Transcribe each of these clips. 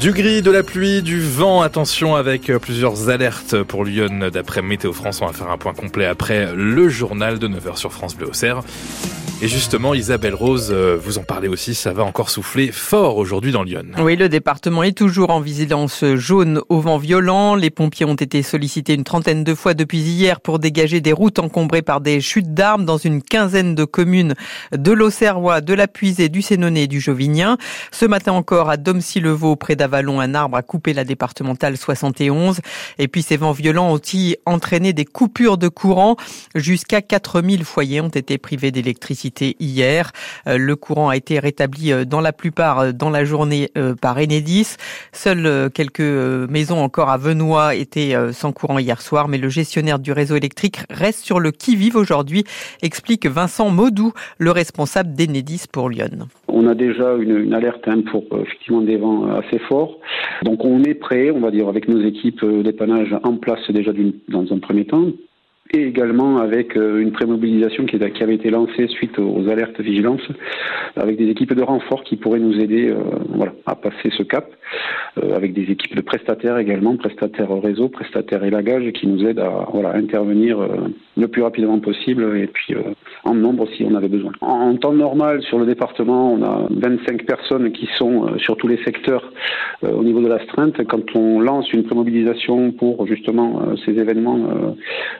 Du gris, de la pluie, du vent, attention avec euh, plusieurs alertes pour Lyon d'après Météo France. On va faire un point complet après le journal de 9h sur France Bleu Auxerre. Et justement, Isabelle Rose, euh, vous en parlez aussi, ça va encore souffler fort aujourd'hui dans Lyon. Oui, le département est toujours en vigilance jaune au vent violent. Les pompiers ont été sollicités une trentaine de fois depuis hier pour dégager des routes encombrées par des chutes d'arbres dans une quinzaine de communes de l'Auxerrois, de la Puisée, du Sénonais et du Jovinien. Ce matin encore, à Domcy-le-Vaux, près d'Avalon, un arbre a coupé la départementale 71. Et puis ces vents violents ont aussi entraîné des coupures de courant. Jusqu'à 4000 foyers ont été privés d'électricité hier. Euh, le courant a été rétabli euh, dans la plupart euh, dans la journée par Enedis. Seules quelques maisons encore à Venois étaient sans courant hier soir, mais le gestionnaire du réseau électrique reste sur le qui-vive aujourd'hui, explique Vincent Maudou, le responsable d'Enedis pour Lyon. On a déjà une, alerte hein, pour effectivement des vents assez forts. Donc on est prêt, on va dire, avec nos équipes d'épanage en place déjà dans un premier temps et également avec euh, une prémobilisation qui, qui avait été lancée suite aux alertes vigilance, avec des équipes de renfort qui pourraient nous aider euh, voilà, à passer ce cap, euh, avec des équipes de prestataires également, prestataires réseau, prestataires élagage, qui nous aident à voilà, intervenir le plus rapidement possible et puis en nombre si on avait besoin. En, temps normal, sur le département, on a 25 personnes qui sont sur tous les secteurs au niveau de l'astreinte. Quand on lance une prémobilisation pour justement ces événements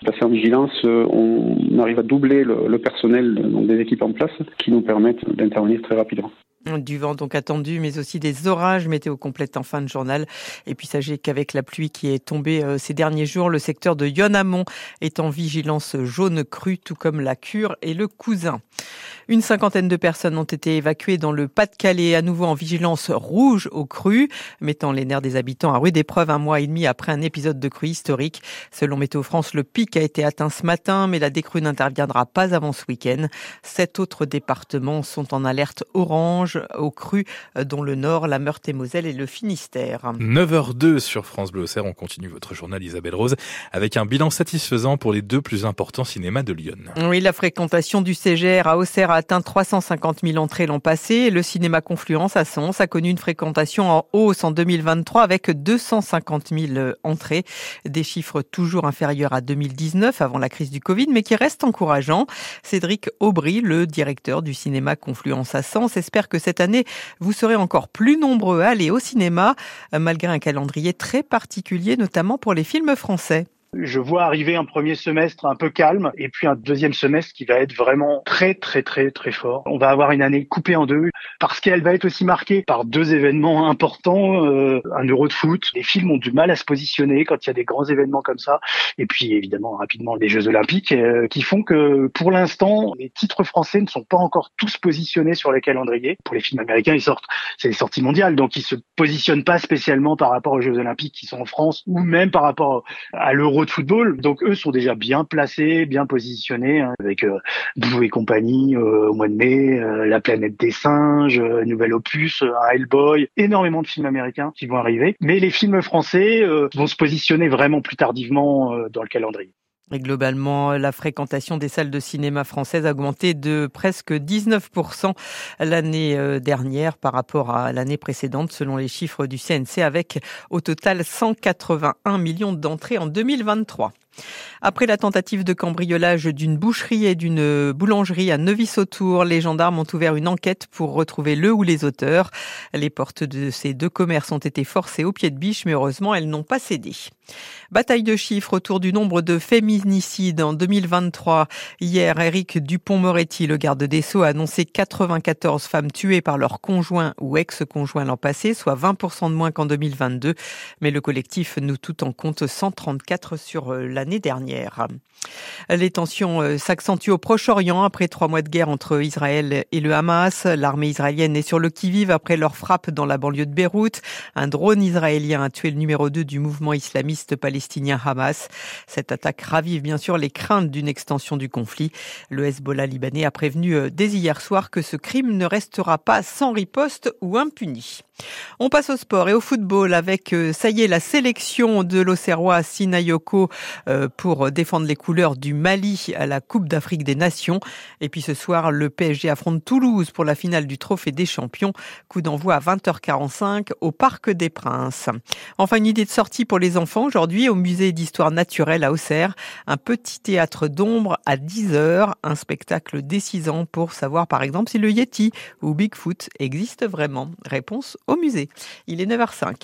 passer en vigilance, euh, on arrive à doubler le, personnel donc des équipes en place qui nous permettent d'intervenir très rapidement. Du vent donc attendu, mais aussi des orages météo complète en fin de journal. Et puis sachez qu'avec la pluie qui est tombée euh, ces derniers jours, le secteur de Yonamont est en vigilance jaune crue, tout comme la Cure et le Cousin. Une cinquantaine de personnes ont été évacuées dans le Pas-de-Calais, à nouveau en vigilance rouge au cru, mettant les nerfs des habitants à rude épreuve un mois et demi après un épisode de crue historique. Selon Météo France, le pic a été atteint ce matin, mais la décrue n'interviendra pas avant ce week-end. Sept autres départements sont en alerte orange au cru, dont le Nord, la Meurthe-et-Moselle et le Finistère. 9h02 sur France Bleu On continue votre journal Isabelle Rose avec un bilan satisfaisant pour les deux plus importants cinémas de Lyon. Oui, la fréquentation du CGR à Auxerre a atteint 350 000 entrées l'an passé. Le cinéma Confluence à Sens a connu une fréquentation en hausse en 2023 avec 250 000 entrées. Des chiffres toujours inférieurs à 2019 avant la crise du Covid, mais qui restent encourageants. Cédric Aubry, le directeur du cinéma Confluence à Sens, espère que cette année, vous serez encore plus nombreux à aller au cinéma, malgré un calendrier très particulier, notamment pour les films français. Je vois arriver un premier semestre un peu calme et puis un deuxième semestre qui va être vraiment très très très très fort. On va avoir une année coupée en deux parce qu'elle va être aussi marquée par deux événements importants, euh, un euro de foot. Les films ont du mal à se positionner quand il y a des grands événements comme ça et puis évidemment rapidement les Jeux olympiques euh, qui font que pour l'instant les titres français ne sont pas encore tous positionnés sur les calendriers. Pour les films américains, ils sortent, c'est les sorties mondiales donc ils se positionnent pas spécialement par rapport aux Jeux olympiques qui sont en France ou même par rapport à l'euro de football. Donc eux sont déjà bien placés, bien positionnés hein, avec euh, et compagnie euh, au mois de mai, euh, La planète des singes, euh, Nouvel Opus, un Hellboy, énormément de films américains qui vont arriver. Mais les films français vont se positionner vraiment plus tardivement dans le calendrier. Et globalement, la fréquentation des salles de cinéma françaises a augmenté de presque 19% l'année dernière par rapport à l'année précédente, selon les chiffres du CNC, avec au total 181 millions d'entrées en 2023. Après la tentative de cambriolage d'une boucherie et d'une boulangerie à Nevis-Autour, les gendarmes ont ouvert une enquête pour retrouver le ou les auteurs. Les portes de ces deux commerces ont été forcées au pied de biche, mais heureusement, elles n'ont pas cédé. Bataille de chiffres autour du nombre de féminicides en 2023. Hier, Eric Dupont-Moretti, le garde des Sceaux, a annoncé 94 femmes tuées par leur conjoint ou ex-conjoint l'an passé, soit 20% de moins qu'en 2022. Mais le collectif nous tout en compte 134 sur euh, l'année dernière. Les tensions euh, s'accentuent au Proche-Orient après trois mois de guerre entre Israël et le Hamas. L'armée israélienne est sur le qui-vive après leur frappe dans la banlieue de Beyrouth. Un drone israélien a tué le numéro 2 du mouvement islamiste palestinien Hamas. Cette attaque ravive bien sûr les craintes d'une extension du conflit. Le Hezbollah libanais a prévenu euh, dès hier soir que ce crime ne restera pas sans riposte ou impuni. On passe au sport et au football avec, euh, ça y est, la sélection de l'Auxerrois Sinayoko euh, pour défendre les couleurs du Mali à la Coupe d'Afrique des Nations. Et puis ce soir, le PSG affronte Toulouse pour la finale du Trophée des Champions. Coup d'envoi à 20h45 au Parc des Princes. Enfin, une idée de sortie pour les enfants aujourd'hui au musée d'histoire naturelle à Auxerre. Un petit théâtre d'ombre à 10h, un spectacle décisant pour savoir par exemple si le Yeti ou Bigfoot existe vraiment. Réponse au musée. Il est 9h05.